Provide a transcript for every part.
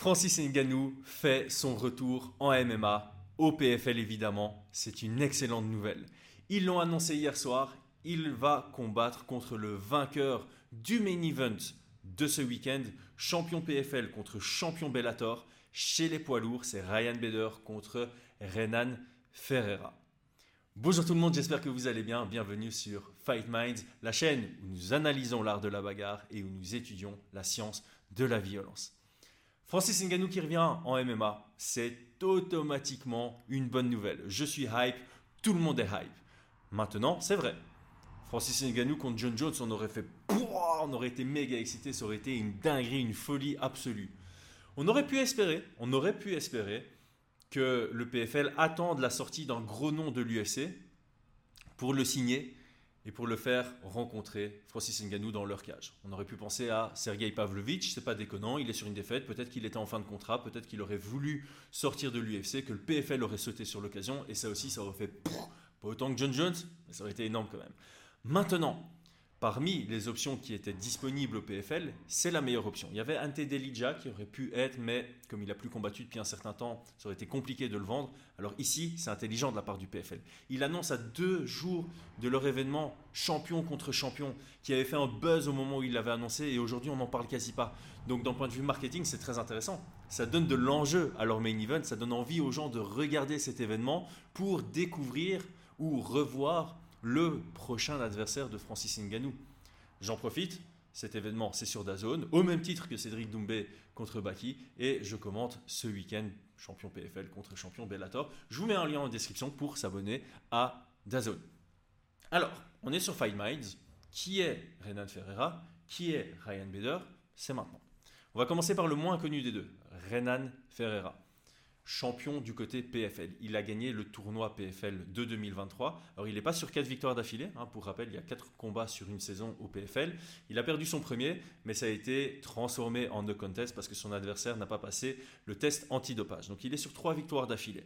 Francis Ngannou fait son retour en MMA, au PFL évidemment. C'est une excellente nouvelle. Ils l'ont annoncé hier soir, il va combattre contre le vainqueur du main event de ce week-end, champion PFL contre champion Bellator. Chez les poids lourds, c'est Ryan Bader contre Renan Ferreira. Bonjour tout le monde, j'espère que vous allez bien. Bienvenue sur Fight Minds, la chaîne où nous analysons l'art de la bagarre et où nous étudions la science de la violence. Francis Ngannou qui revient en MMA, c'est automatiquement une bonne nouvelle. Je suis hype, tout le monde est hype. Maintenant, c'est vrai. Francis Ngannou contre John Jones, on aurait fait on aurait été méga excité, ça aurait été une dinguerie, une folie absolue. On aurait pu espérer, on aurait pu espérer que le PFL attende la sortie d'un gros nom de l'UFC pour le signer et pour le faire rencontrer Francis Ngannou dans leur cage. On aurait pu penser à Sergei Pavlovich, c'est pas déconnant, il est sur une défaite, peut-être qu'il était en fin de contrat, peut-être qu'il aurait voulu sortir de l'UFC, que le PFL aurait sauté sur l'occasion, et ça aussi, ça aurait fait pas autant que John Jones, mais ça aurait été énorme quand même. Maintenant, parmi les options qui étaient disponibles au PFL, c'est la meilleure option. Il y avait Ante Delija qui aurait pu être, mais comme il a plus combattu depuis un certain temps, ça aurait été compliqué de le vendre. Alors ici, c'est intelligent de la part du PFL. Il annonce à deux jours de leur événement champion contre champion, qui avait fait un buzz au moment où il l'avait annoncé, et aujourd'hui on n'en parle quasi pas. Donc d'un point de vue marketing, c'est très intéressant. Ça donne de l'enjeu à leur main event, ça donne envie aux gens de regarder cet événement pour découvrir ou revoir le prochain adversaire de Francis Ngannou. J'en profite, cet événement c'est sur Dazone, au même titre que Cédric Doumbé contre Baki, et je commente ce week-end champion PFL contre champion Bellator. Je vous mets un lien en description pour s'abonner à Dazone. Alors, on est sur Fight Minds. Qui est Renan Ferreira? Qui est Ryan Bader? C'est maintenant. On va commencer par le moins connu des deux, Renan Ferreira champion du côté PFL. Il a gagné le tournoi PFL de 2023. Alors il n'est pas sur quatre victoires d'affilée. Hein. Pour rappel, il y a quatre combats sur une saison au PFL. Il a perdu son premier, mais ça a été transformé en no contest parce que son adversaire n'a pas passé le test antidopage. Donc il est sur trois victoires d'affilée.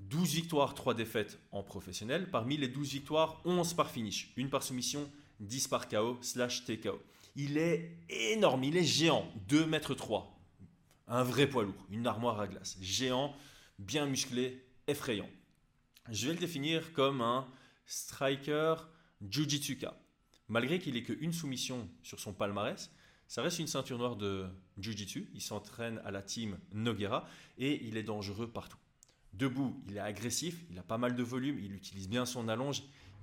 12 victoires, 3 défaites en professionnel. Parmi les 12 victoires, 11 par finish. Une par soumission, 10 par KO slash TKO. Il est énorme, il est géant. 2 mètres 3 un vrai poids lourd, une armoire à glace, géant, bien musclé, effrayant. Je vais le définir comme un striker jujitsuka. Malgré qu'il ait qu'une soumission sur son palmarès, ça reste une ceinture noire de Jiu-Jitsu. Il s'entraîne à la team Noguera et il est dangereux partout. Debout, il est agressif, il a pas mal de volume, il utilise bien son allonge,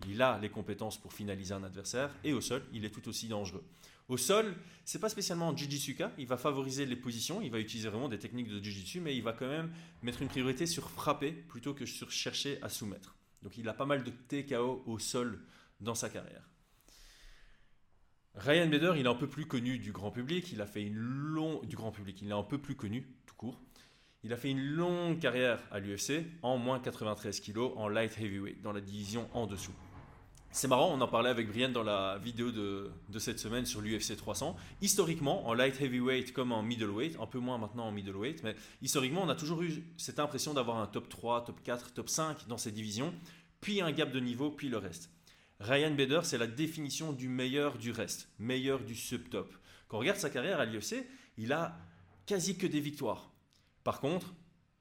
il a les compétences pour finaliser un adversaire et au sol, il est tout aussi dangereux. Au sol, c'est pas spécialement en Jiu-Jitsuka, il va favoriser les positions, il va utiliser vraiment des techniques de Jiu-Jitsu, mais il va quand même mettre une priorité sur frapper plutôt que sur chercher à soumettre. Donc il a pas mal de TKO au sol dans sa carrière. Ryan Bader, il est un peu plus connu du grand public, il a fait une longue du grand public. Il a fait une longue carrière à l'UFC en moins 93 kg en light heavyweight dans la division en dessous. C'est marrant, on en parlait avec Brian dans la vidéo de, cette semaine sur l'UFC 300. Historiquement, en light heavyweight comme en middleweight, un peu moins maintenant en middleweight, mais historiquement, on a toujours eu cette impression d'avoir un top 3, top 4, top 5 dans ces divisions, puis un gap de niveau, puis le reste. Ryan Bader, c'est la définition du meilleur du reste, meilleur du subtop. Quand on regarde sa carrière à l'UFC, il a quasi que des victoires. Par contre,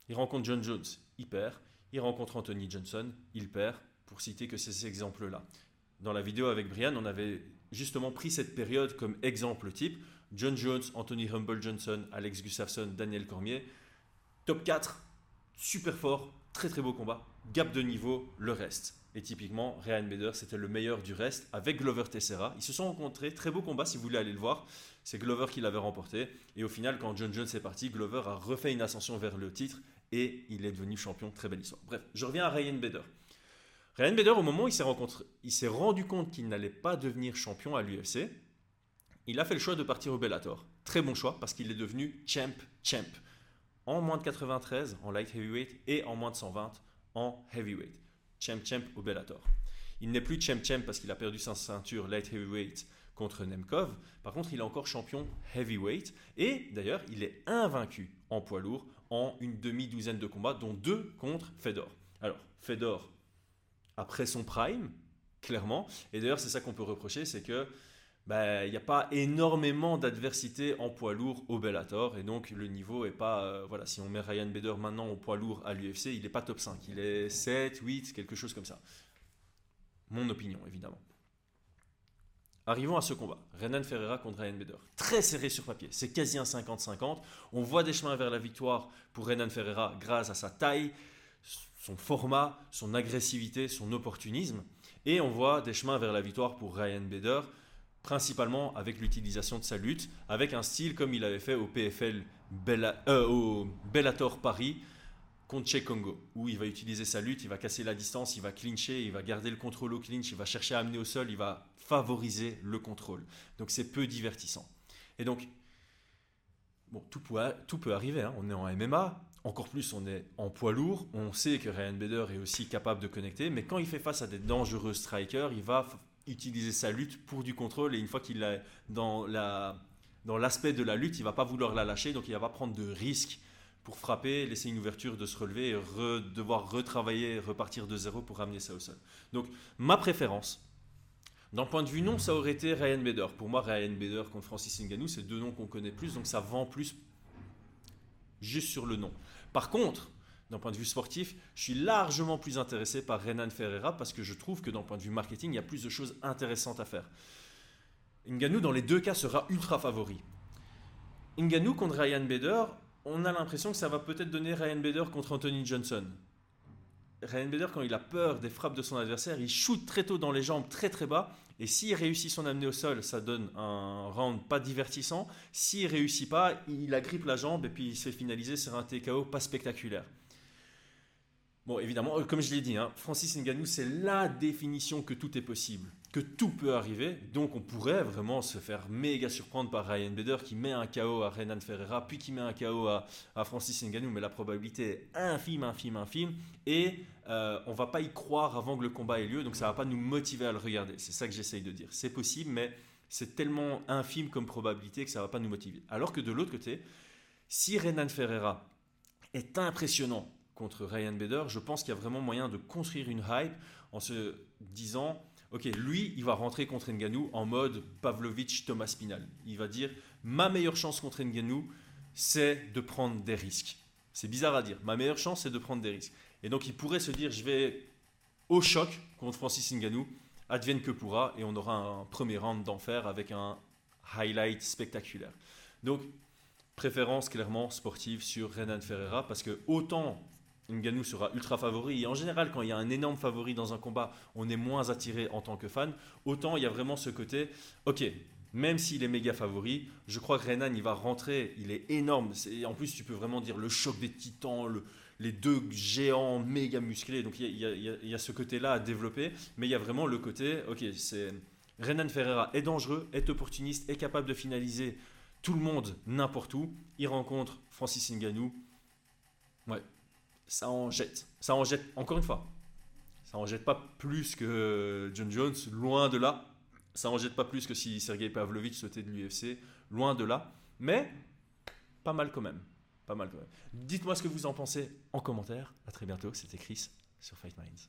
il rencontre John Jones, il perd. Il rencontre Anthony Johnson, il perd pour citer que ces exemples-là. Dans la vidéo avec Brian, on avait justement pris cette période comme exemple type. John Jones, Anthony Humble Johnson, Alex Gustafsson, Daniel Cormier. Top 4, super fort, très très beau combat. Gap de niveau, le reste. Et typiquement, Ryan Bader, c'était le meilleur du reste avec Glover Tessera. Ils se sont rencontrés, très beau combat si vous voulez aller le voir. C'est Glover qui l'avait remporté. Et au final, quand John Jones est parti, Glover a refait une ascension vers le titre et il est devenu champion. Très belle histoire. Bref, je reviens à Ryan Bader. Ryan Bader, au moment où il s'est, rendu compte qu'il n'allait pas devenir champion à l'UFC, il a fait le choix de partir au Bellator. Très bon choix parce qu'il est devenu champ champ. En moins de 93 en light heavyweight et en moins de 120 en heavyweight. Champ champ au Bellator. Il n'est plus champ champ parce qu'il a perdu sa ceinture light heavyweight contre Nemkov. Par contre, il est encore champion heavyweight. Et d'ailleurs, il est invaincu en poids lourd en une demi-douzaine de combats, dont deux contre Fedor. Alors, Fedor, après son prime, clairement. Et d'ailleurs, c'est ça qu'on peut reprocher, c'est que bah, il n'y a pas énormément d'adversité en poids lourd au Bellator et donc le niveau est pas euh, voilà si on met Ryan Bader maintenant au poids lourd à l'UFC il n'est pas top 5 il est 7 8 quelque chose comme ça mon opinion évidemment Arrivons à ce combat. Renan Ferreira contre Ryan Bader. Très serré sur papier. C'est quasi un 50-50. On voit des chemins vers la victoire pour Renan Ferreira grâce à sa taille, son format, son agressivité, son opportunisme. Et on voit des chemins vers la victoire pour Ryan Bader, principalement avec l'utilisation de sa lutte, avec un style comme il avait fait au PFL euh, au Bellator Paris contre Che Congo, où il va utiliser sa lutte, il va casser la distance, il va clincher, il va garder le contrôle au clinch, il va chercher à amener au sol, il va favoriser le contrôle. Donc c'est peu divertissant. Et donc, bon, tout peut, tout peut arriver, hein. on est en MMA, encore plus on est en poids lourd, on sait que Ryan Bader est aussi capable de connecter, mais quand il fait face à des dangereux strikers, il va utiliser sa lutte pour du contrôle, et une fois qu'il est dans la dans l'aspect de la lutte, il va pas vouloir la lâcher, donc il va pas prendre de risques pour frapper, laisser une ouverture de se relever et devoir retravailler, repartir de zéro pour ramener ça au sol. Donc ma préférence, d'un point de vue nom, ça aurait été Ryan Bader. Pour moi, Ryan Bader contre Francis Ngannou, c'est deux noms qu'on connaît plus, donc ça vend plus juste sur le nom. Par contre, d'un point de vue sportif, je suis largement plus intéressé par Renan Ferreira parce que je trouve que d'un point de vue marketing, il y a plus de choses intéressantes à faire. Ngannou, dans les deux cas, sera ultra favori. Ngannou contre Ryan Bader, on a l'impression que ça va peut-être donner Ryan Bader contre Anthony Johnson. Ryan Bader, quand il a peur des frappes de son adversaire, il shoot très tôt dans les jambes, très très bas. Et s'il réussit son amener au sol, ça donne un round pas divertissant. S'il réussit pas, il agrippe la jambe et puis il se fait sur un TKO pas spectaculaire. Bon, évidemment, euh, comme je l'ai dit, hein, Francis Ngannou, c'est la définition que tout est possible que tout peut arriver. Donc on pourrait vraiment se faire méga surprendre par Ryan Bader qui met un KO à Renan Ferreira, puis qui met un KO à, Francis Ngannou, mais la probabilité est infime, infime, infime. Et euh, on va pas y croire avant que le combat ait lieu, donc ça va pas nous motiver à le regarder. C'est ça que j'essaye de dire. C'est possible, mais c'est tellement infime comme probabilité que ça va pas nous motiver. Alors que de l'autre côté, si Renan Ferreira est impressionnant contre Ryan Bader, je pense qu'il y a vraiment moyen de construire une hype en se disant Ok, lui, il va rentrer contre Nganou en mode Pavlovich Thomas Spinal. Il va dire ma meilleure chance contre Nganou, c'est de prendre des risques. C'est bizarre à dire. Ma meilleure chance, c'est de prendre des risques. Et donc, il pourrait se dire je vais au choc contre Francis Ngannou, advienne que pourra, et on aura un premier round d'enfer avec un highlight spectaculaire. Donc, préférence clairement sportive sur Renan Ferreira, parce que autant Ngannou sera ultra favori. Et en général, quand il y a un énorme favori dans un combat, on est moins attiré en tant que fan. Autant il y a vraiment ce côté, ok, même s'il est méga favori, je crois que Renan, il va rentrer, il est énorme. en plus, tu peux vraiment dire le choc des titans, les deux géants méga musclés. Donc il y a, ce côté-là à développer. Mais il y a vraiment le côté, ok, c'est Renan Ferreira est dangereux, est opportuniste, est capable de finaliser tout le monde n'importe où. Il rencontre Francis Ngannou. Ouais, ça en jette. Ça en jette, encore une fois, ça en jette pas plus que John Jones, loin de là. Ça en jette pas plus que si Sergei Pavlovich sautait de l'UFC, loin de là. Mais pas mal quand même. Pas mal quand même. Dites-moi ce que vous en pensez en commentaire. À très bientôt. C'était Chris sur Fight Minds.